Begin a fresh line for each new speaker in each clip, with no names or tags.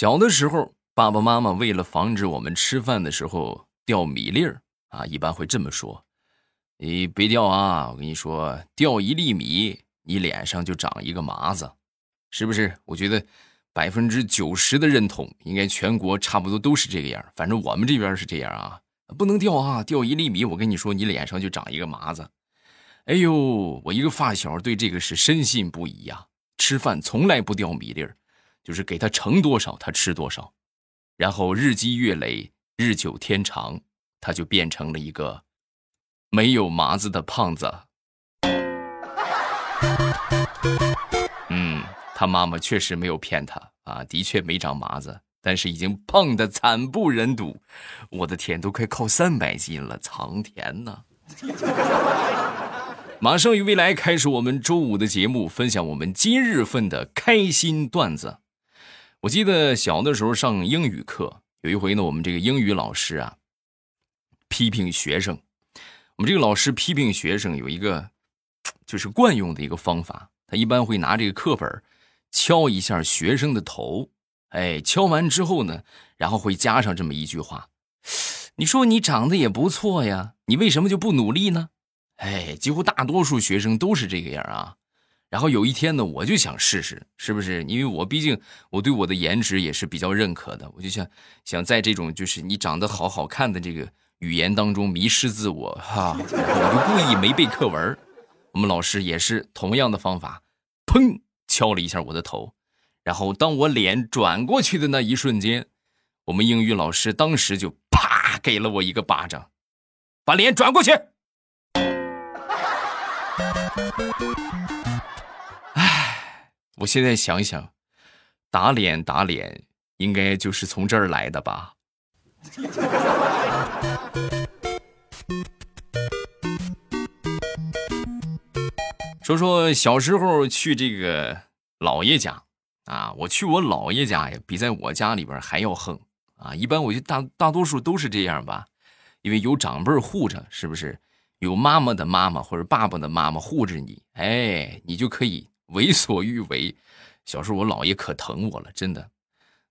小的时候，爸爸妈妈为了防止我们吃饭的时候掉米粒儿啊，一般会这么说：“你别掉啊！我跟你说，掉一粒米，你脸上就长一个麻子，是不是？”我觉得百分之九十的认同，应该全国差不多都是这个样。反正我们这边是这样啊，不能掉啊！掉一粒米，我跟你说，你脸上就长一个麻子。哎呦，我一个发小对这个是深信不疑呀，吃饭从来不掉米粒儿，就是给他盛多少他吃多少，然后日积月累，日久天长，他就变成了一个没有麻子的胖子。嗯，他妈妈确实没有骗他啊，的确没长麻子，但是已经胖的惨不忍睹。我的天，都快靠三百斤了，苍天呐！马上与未来开始我们周五的节目，分享我们今日份的开心段子。我记得小的时候上英语课，有一回呢，我们这个英语老师啊，批评学生。我们这个老师批评学生有一个就是惯用的一个方法，他一般会拿这个课本敲一下学生的头，哎，敲完之后呢，然后会加上这么一句话：“你说你长得也不错呀，你为什么就不努力呢？”哎，几乎大多数学生都是这个样啊。然后有一天呢，我就想试试，是不是？因为我毕竟我对我的颜值也是比较认可的，我就想想在这种就是你长得好好看的这个语言当中迷失自我哈。我就故意没背课文。我们老师也是同样的方法，砰敲了一下我的头。然后当我脸转过去的那一瞬间，我们英语老师当时就啪给了我一个巴掌，把脸转过去。我现在想想，打脸打脸，应该就是从这儿来的吧。说说小时候去这个姥爷家啊，我去我姥爷家呀，比在我家里边还要横啊。一般我就大大多数都是这样吧，因为有长辈护着，是不是？有妈妈的妈妈或者爸爸的妈妈护着你，哎，你就可以为所欲为。小时候我姥爷可疼我了，真的。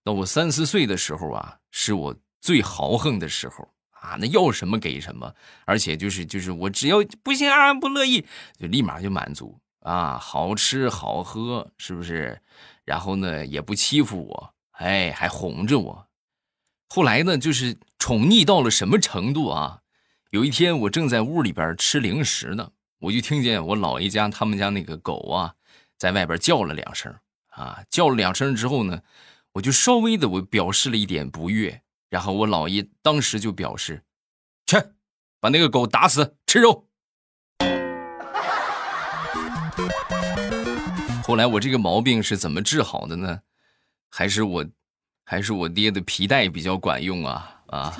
到我三四岁的时候啊，是我最豪横的时候啊，那要什么给什么，而且就是就是我只要不行啊不乐意，就立马就满足啊，好吃好喝，是不是？然后呢也不欺负我，哎，还哄着我。后来呢，就是宠溺到了什么程度啊？有一天，我正在屋里边吃零食呢，我就听见我姥爷家他们家那个狗啊，在外边叫了两声啊，叫了两声之后呢，我就稍微的我表示了一点不悦，然后我姥爷当时就表示，去把那个狗打死吃肉。后来我这个毛病是怎么治好的呢？还是我，还是我爹的皮带比较管用啊啊！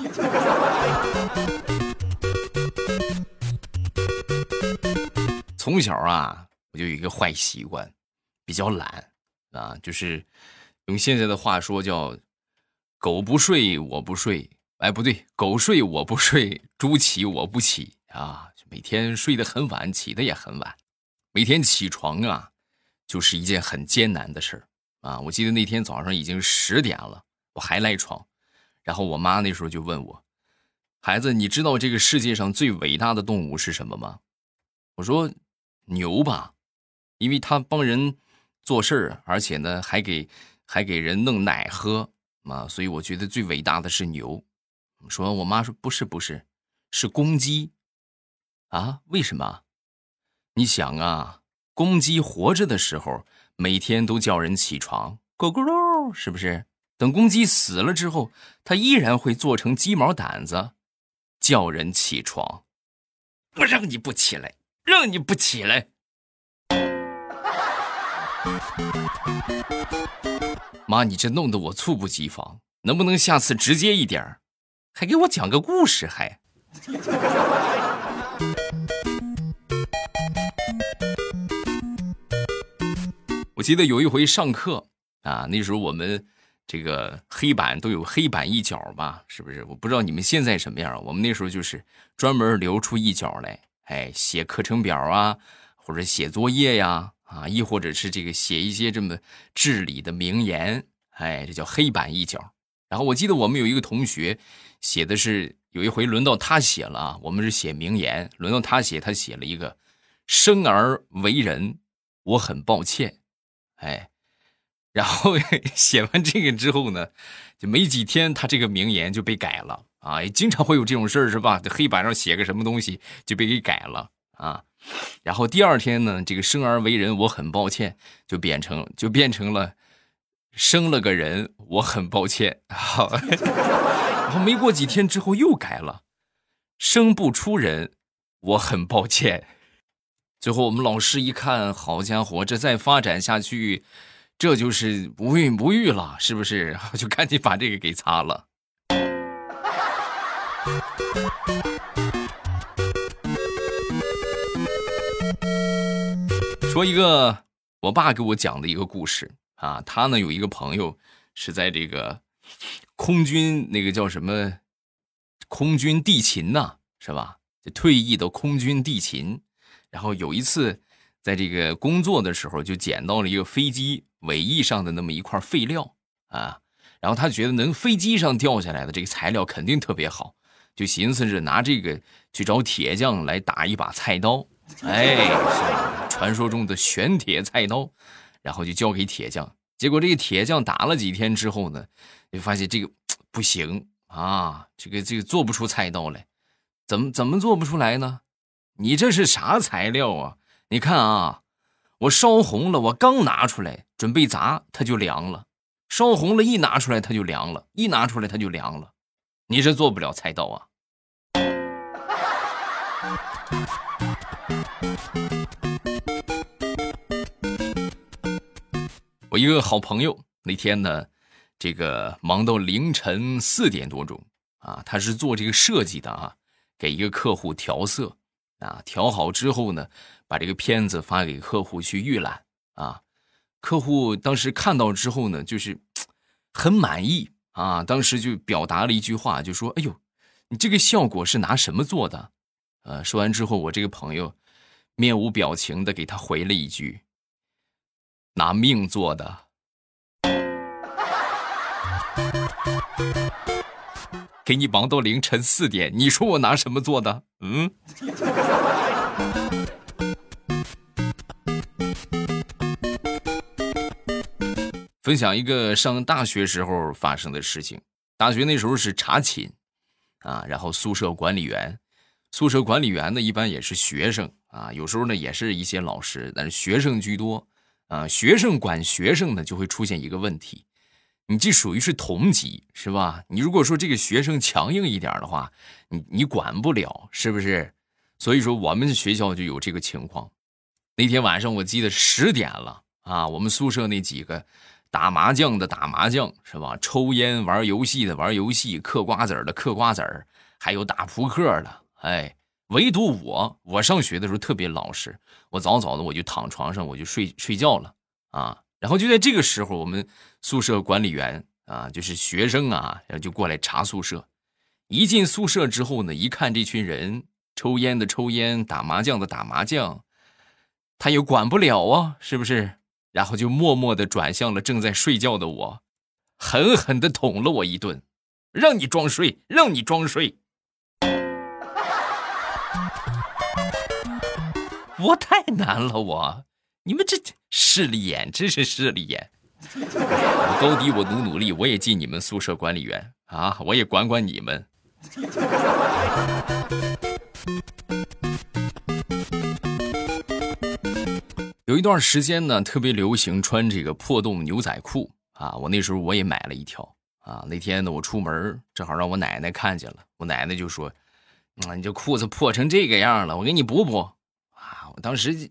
从小啊，我就有一个坏习惯，比较懒啊，就是用现在的话说叫“狗不睡我不睡”，哎，不对，狗睡我不睡，猪起我不起啊，每天睡得很晚，起的也很晚，每天起床啊，就是一件很艰难的事儿啊。我记得那天早上已经十点了，我还赖床，然后我妈那时候就问我：“孩子，你知道这个世界上最伟大的动物是什么吗？”我说。牛吧，因为他帮人做事儿，而且呢还给还给人弄奶喝啊，所以我觉得最伟大的是牛。说我妈说不是不是，是公鸡啊？为什么？你想啊，公鸡活着的时候每天都叫人起床，咕咕噜，是不是？等公鸡死了之后，它依然会做成鸡毛掸子，叫人起床。我让你不起来。让你不起来，妈，你这弄得我猝不及防，能不能下次直接一点还给我讲个故事，还。我记得有一回上课啊，那时候我们这个黑板都有黑板一角吧，是不是？我不知道你们现在什么样，我们那时候就是专门留出一角来。哎，写课程表啊，或者写作业呀，啊亦或者是这个写一些这么至理的名言，哎，这叫黑板一角。然后我记得我们有一个同学写的是，有一回轮到他写了啊，我们是写名言，轮到他写，他写了一个“生而为人，我很抱歉”，哎，然后 写完这个之后呢，就没几天，他这个名言就被改了啊，也经常会有这种事儿是吧？黑板上写个什么东西就被给改了啊，然后第二天呢，这个“生而为人，我很抱歉”就变成就变成了。生了个人，我很抱歉。好，然后没过几天之后又改了，生不出人，我很抱歉。最后我们老师一看，好家伙，这再发展下去，这就是不孕不育了，是不是？就赶紧把这个给擦了。说一个我爸给我讲的一个故事。啊，他呢有一个朋友是在这个空军，那个叫什么空军地勤呐，是吧？就退役的空军地勤。然后有一次在这个工作的时候，就捡到了一个飞机尾翼上的那么一块废料啊。然后他觉得能飞机上掉下来的这个材料肯定特别好，就寻思着拿这个去找铁匠来打一把菜刀。哎，传说中的玄铁菜刀。然后就交给铁匠，结果这个铁匠打了几天之后呢，就发现这个 不行啊，这个这个做不出菜刀来，怎么怎么做不出来呢？你这是啥材料啊？你看啊，我烧红了，我刚拿出来准备砸，它就凉了；烧红了，一拿出来它就凉了，一拿出来它就凉了。你这做不了菜刀啊！我一个好朋友那天呢，这个忙到凌晨四点多钟啊，他是做这个设计的啊，给一个客户调色啊，调好之后呢，把这个片子发给客户去预览啊。客户当时看到之后呢，就是 很满意啊，当时就表达了一句话，就说：“哎呦，你这个效果是拿什么做的？”呃，说完之后，我这个朋友面无表情的给他回了一句。拿命做的，给你忙到凌晨四点，你说我拿什么做的？嗯。分享一个上大学时候发生的事情。大学那时候是查寝啊，然后宿舍管理员，宿舍管理员呢一般也是学生啊，有时候呢也是一些老师，但是学生居多。啊，学生管学生呢，就会出现一个问题，你这属于是同级，是吧？你如果说这个学生强硬一点的话，你你管不了，是不是？所以说我们学校就有这个情况。那天晚上我记得十点了啊，我们宿舍那几个打麻将的打麻将，是吧？抽烟玩游戏的玩游戏，嗑瓜子的嗑瓜子，还有打扑克的，哎。唯独我，我上学的时候特别老实，我早早的我就躺床上我就睡睡觉了啊。然后就在这个时候，我们宿舍管理员啊，就是学生啊，然后就过来查宿舍。一进宿舍之后呢，一看这群人，抽烟的抽烟，打麻将的打麻将，他也管不了啊，是不是？然后就默默的转向了正在睡觉的我，狠狠的捅了我一顿，让你装睡，让你装睡。我太难了，我，你们这势利眼，真是势利眼。我高低我努努力，我也进你们宿舍管理员啊，我也管管你们。有一段时间呢，特别流行穿这个破洞牛仔裤啊，我那时候我也买了一条啊。那天呢，我出门正好让我奶奶看见了，我奶奶就说：“啊，你这裤子破成这个样了，我给你补补。”当时，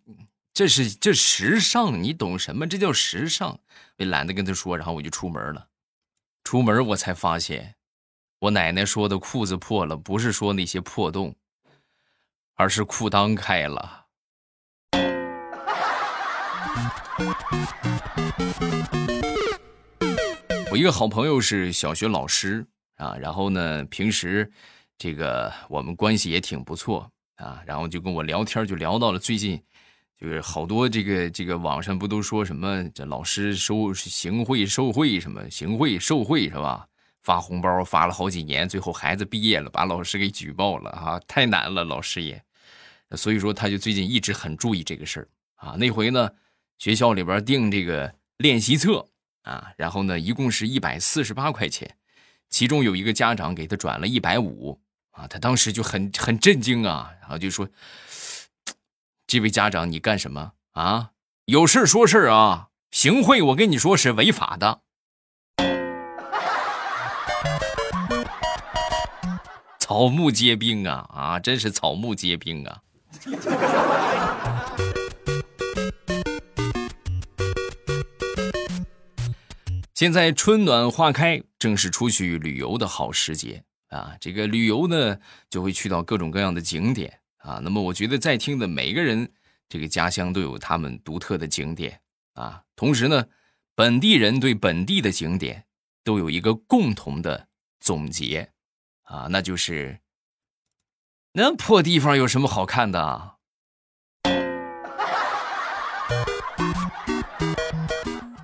这是这时尚，你懂什么？这叫时尚。我懒得跟他说，然后我就出门了。出门我才发现，我奶奶说的裤子破了，不是说那些破洞，而是裤裆开了。我一个好朋友是小学老师啊，然后呢，平时这个我们关系也挺不错。啊，然后就跟我聊天，就聊到了最近，就是好多这个这个网上不都说什么这老师收行贿受贿什么行贿受贿是吧？发红包发了好几年，最后孩子毕业了，把老师给举报了啊！太难了，老师也。所以说，他就最近一直很注意这个事儿啊。那回呢，学校里边订这个练习册啊，然后呢，一共是一百四十八块钱，其中有一个家长给他转了一百五啊，他当时就很很震惊啊，然后就说：“这位家长，你干什么啊？有事说事啊，行贿我跟你说是违法的。”草木皆兵啊啊，真是草木皆兵啊！现在春暖花开，正是出去旅游的好时节啊！这个旅游呢，就会去到各种各样的景点啊。那么，我觉得在听的每个人，这个家乡都有他们独特的景点啊。同时呢，本地人对本地的景点都有一个共同的总结啊，那就是。那破地方有什么好看的？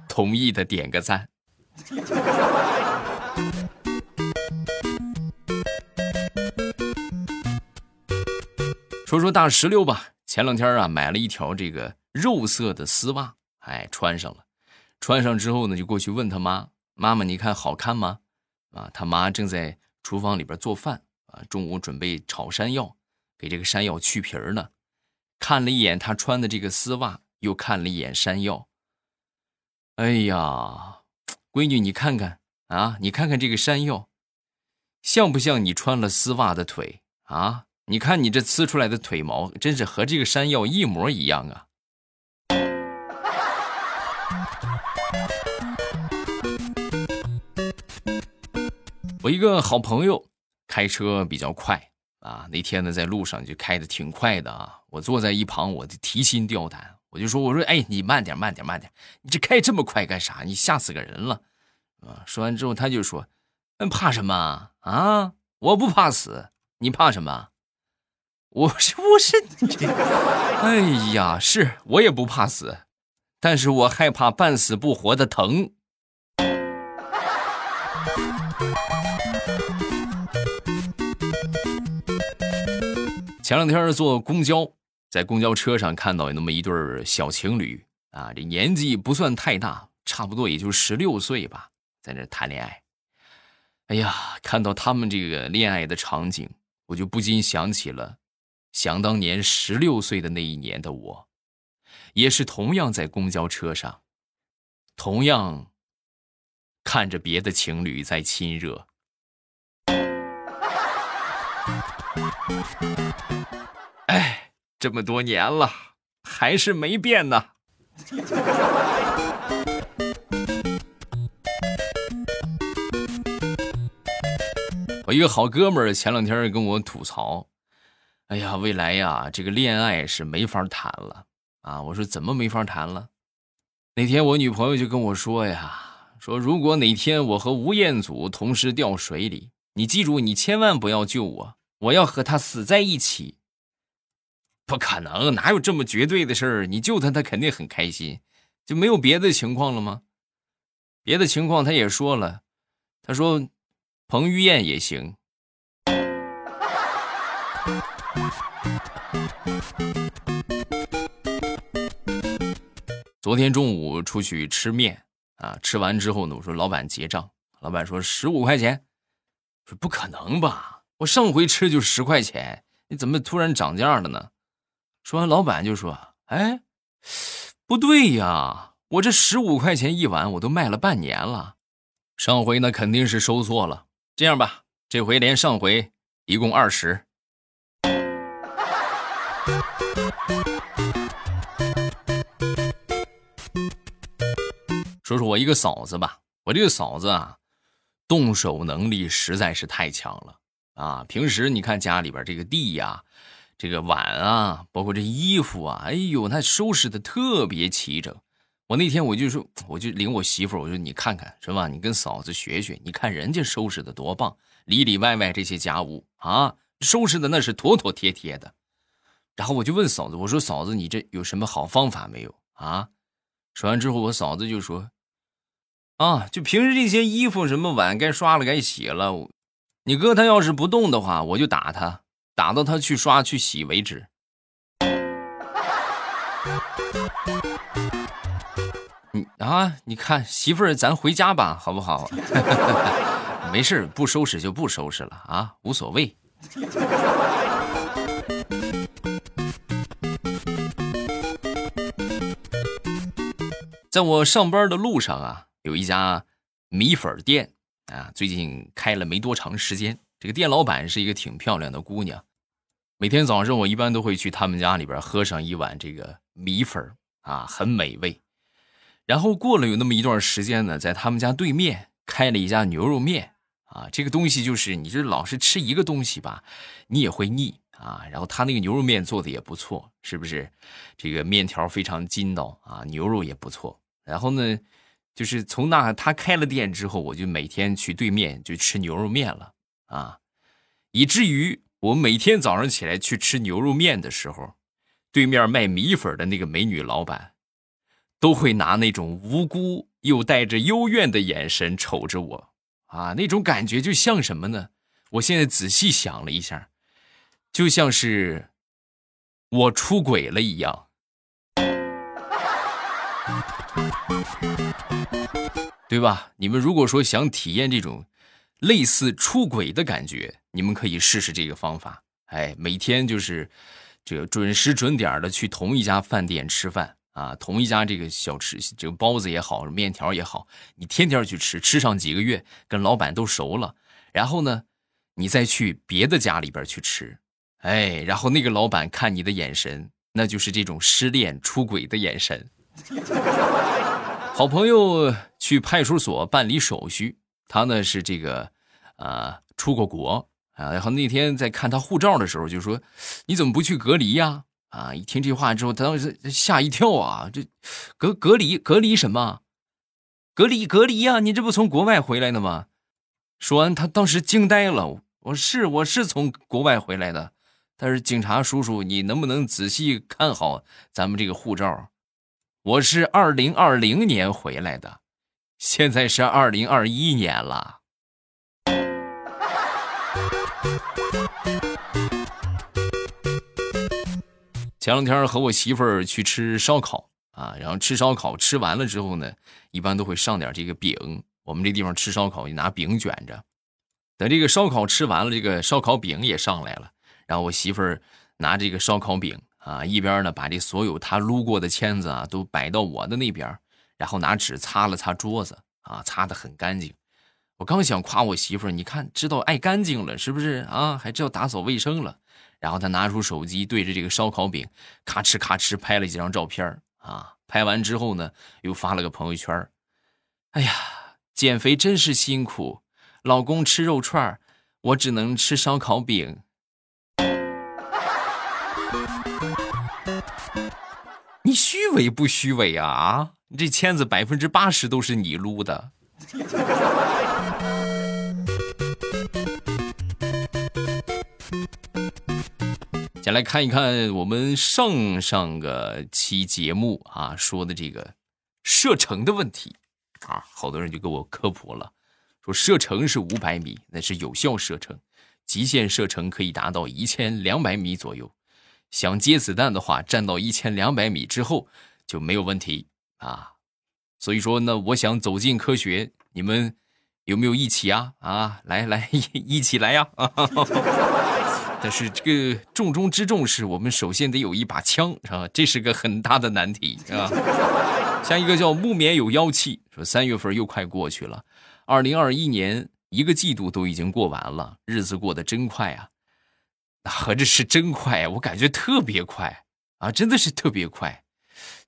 同意的点个赞。说说大石榴吧，前两天啊买了一条这个肉色的丝袜，哎穿上了，穿上之后呢就过去问他妈：“妈妈，你看好看吗？”啊，他妈正在厨房里边做饭。啊，中午准备炒山药，给这个山药去皮儿呢。看了一眼他穿的这个丝袜，又看了一眼山药。哎呀，闺女，你看看啊，你看看这个山药，像不像你穿了丝袜的腿啊？你看你这呲出来的腿毛，真是和这个山药一模一样啊！我一个好朋友。开车比较快啊，那天呢在路上就开的挺快的啊，我坐在一旁，我就提心吊胆，我就说我说哎你慢点慢点慢点，你这开这么快干啥？你吓死个人了啊！说完之后他就说，那怕什么啊？我不怕死，你怕什么？我是我是这，哎呀，是我也不怕死，但是我害怕半死不活的疼。前两天坐公交，在公交车上看到有那么一对小情侣啊，这年纪不算太大，差不多也就十六岁吧，在那谈恋爱。哎呀，看到他们这个恋爱的场景，我就不禁想起了想当年十六岁的那一年的我，也是同样在公交车上，同样看着别的情侣在亲热。哎，这么多年了，还是没变呢。我一个好哥们儿前两天跟我吐槽：“哎呀，未来呀，这个恋爱是没法谈了啊！”我说：“怎么没法谈了？”那天我女朋友就跟我说呀：“说如果哪天我和吴彦祖同时掉水里，你记住，你千万不要救我。”我要和他死在一起，不可能，哪有这么绝对的事儿？你救他，他肯定很开心，就没有别的情况了吗？别的情况他也说了，他说彭于晏也行。昨天中午出去吃面啊，吃完之后呢，我说老板结账，老板说十五块钱，说不可能吧。我上回吃就十块钱，你怎么突然涨价了呢？说完，老板就说：“哎，不对呀，我这十五块钱一碗，我都卖了半年了。上回那肯定是收错了。这样吧，这回连上回一共二十。”说说我一个嫂子吧，我这个嫂子啊，动手能力实在是太强了。啊，平时你看家里边这个地呀，这个碗啊，包括这衣服啊，哎呦，他收拾的特别齐整。我那天我就说，我就领我媳妇儿，我说你看看是吧？你跟嫂子学学，你看人家收拾的多棒，里里外外这些家务啊，收拾的那是妥妥帖帖的。然后我就问嫂子，我说嫂子，你这有什么好方法没有啊？说完之后，我嫂子就说：“啊，就平时这些衣服什么碗该刷了该洗了，你哥他要是不动的话，我就打他，打到他去刷去洗为止。”你啊，你看媳妇儿，咱回家吧，好不好？没事，不收拾就不收拾了啊，无所谓。在我上班的路上啊，有一家米粉店啊，最近开了没多长时间。这个店老板是一个挺漂亮的姑娘。每天早上我一般都会去他们家里边喝上一碗这个米粉啊，很美味。然后过了有那么一段时间呢，在他们家对面开了一家牛肉面啊，这个东西就是你这老是吃一个东西吧，你也会腻啊。然后他那个牛肉面做的也不错，是不是？这个面条非常筋道啊，牛肉也不错。然后呢，就是从那他开了店之后，我就每天去对面就吃牛肉面了啊，以至于我每天早上起来去吃牛肉面的时候，对面卖米粉的那个美女老板，都会拿那种无辜又带着幽怨的眼神瞅着我啊，那种感觉就像什么呢？我现在仔细想了一下，就像是我出轨了一样。对吧？你们如果说想体验这种类似出轨的感觉，你们可以试试这个方法。哎，每天就是这个准时准点的去同一家饭店吃饭啊，同一家这个小吃，这个包子也好，面条也好，你天天去吃，吃上几个月，跟老板都熟了。然后呢，你再去别的家里边去吃，哎，然后那个老板看你的眼神，那就是这种失恋出轨的眼神。好朋友去派出所办理手续，他呢是这个，呃，出过国啊。然后那天在看他护照的时候，就说：“你怎么不去隔离呀？”啊，一听这话之后，他当时吓一跳啊，这隔隔离隔离什么？隔离隔离呀？你这不从国外回来的吗？说完，他当时惊呆了。我是我是从国外回来的，但是警察叔叔，你能不能仔细看好咱们这个护照？我是二零二零年回来的，现在是二零二一年了。前两天和我媳妇儿去吃烧烤啊，然后吃烧烤吃完了之后呢，一般都会上点这个饼。我们这地方吃烧烤就拿饼卷着。等这个烧烤吃完了，这个烧烤饼也上来了，然后我媳妇儿拿这个烧烤饼。啊，一边呢把这所有他撸过的签子啊都摆到我的那边，然后拿纸擦了擦桌子啊，擦得很干净。我刚想夸我媳妇儿，你看知道爱干净了是不是啊？还知道打扫卫生了。然后他拿出手机对着这个烧烤饼，咔哧咔哧拍了几张照片啊。拍完之后呢，又发了个朋友圈哎呀，减肥真是辛苦，老公吃肉串我只能吃烧烤饼。虚伪不虚伪啊？啊，你这签子百分之八十都是你撸的。先来看一看我们上上个期节目啊说的这个射程的问题啊，好多人就给我科普了，说射程是五百米，那是有效射程，极限射程可以达到一千两百米左右。想接子弹的话，站到一千两百米之后就没有问题啊。所以说呢，我想走进科学，你们有没有一起啊？啊，来来一一起来呀！但是这个重中之重是我们首先得有一把枪，啊，这是个很大的难题啊。像一个叫木棉有妖气说，三月份又快过去了，二零二一年一个季度都已经过完了，日子过得真快啊。合着是真快，我感觉特别快啊，真的是特别快，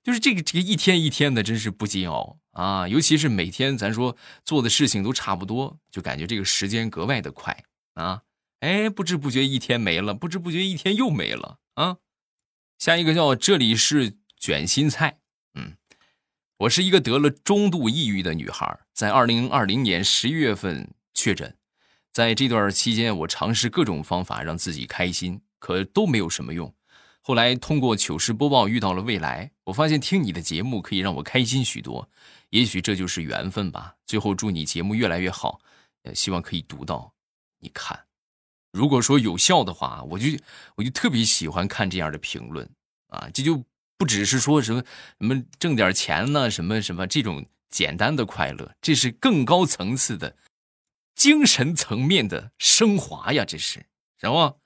就是这个这个一天一天的，真是不煎熬啊！尤其是每天咱说做的事情都差不多，就感觉这个时间格外的快啊！哎，不知不觉一天没了，不知不觉一天又没了啊！下一个叫这里是卷心菜，嗯，我是一个得了中度抑郁的女孩，在二零二零年十一月份确诊。在这段期间，我尝试各种方法让自己开心，可都没有什么用。后来通过糗事播报遇到了未来，我发现听你的节目可以让我开心许多，也许这就是缘分吧。最后祝你节目越来越好，呃，希望可以读到。你看，如果说有效的话，我就我就特别喜欢看这样的评论啊，这就不只是说什么什么挣点钱呢，什么什么这种简单的快乐，这是更高层次的精神层面的升华呀，这是什么？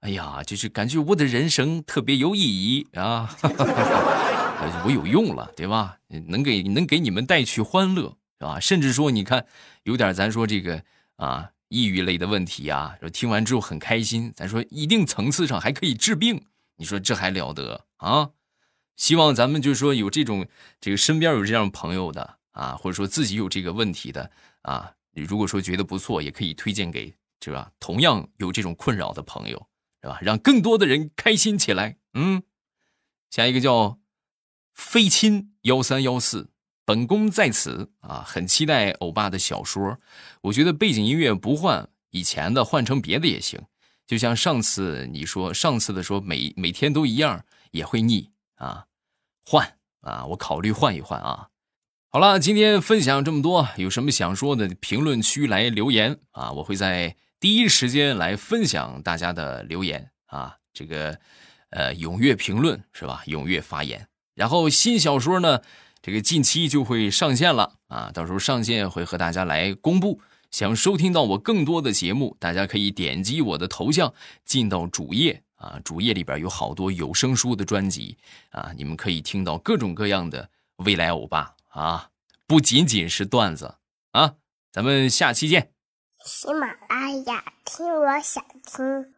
哎呀，就是感觉我的人生特别有意义啊，我有用了，对吧？能给能给你们带去欢乐，是吧？甚至说，你看，有点咱说这个啊，抑郁类的问题啊，听完之后很开心，咱说一定层次上还可以治病，你说这还了得啊？希望咱们就是说有这种这个身边有这样朋友的啊，或者说自己有这个问题的啊，如果说觉得不错，也可以推荐给是吧？同样有这种困扰的朋友。是吧？让更多的人开心起来。嗯，下一个叫飞亲幺三幺四，本宫在此啊，很期待欧巴的小说。我觉得背景音乐不换以前的，换成别的也行。就像上次你说，上次的说每每天都一样也会腻啊，换啊，我考虑换一换啊。好了，今天分享这么多，有什么想说的，评论区来留言啊，我会在。第一时间来分享大家的留言啊，这个，呃，踊跃评论是吧？踊跃发言。然后新小说呢，这个近期就会上线了啊，到时候上线会和大家来公布。想收听到我更多的节目，大家可以点击我的头像进到主页啊，主页里边有好多有声书的专辑啊，你们可以听到各种各样的未来欧巴啊，不仅仅是段子啊，咱们下期见。
喜马拉雅，听我想听。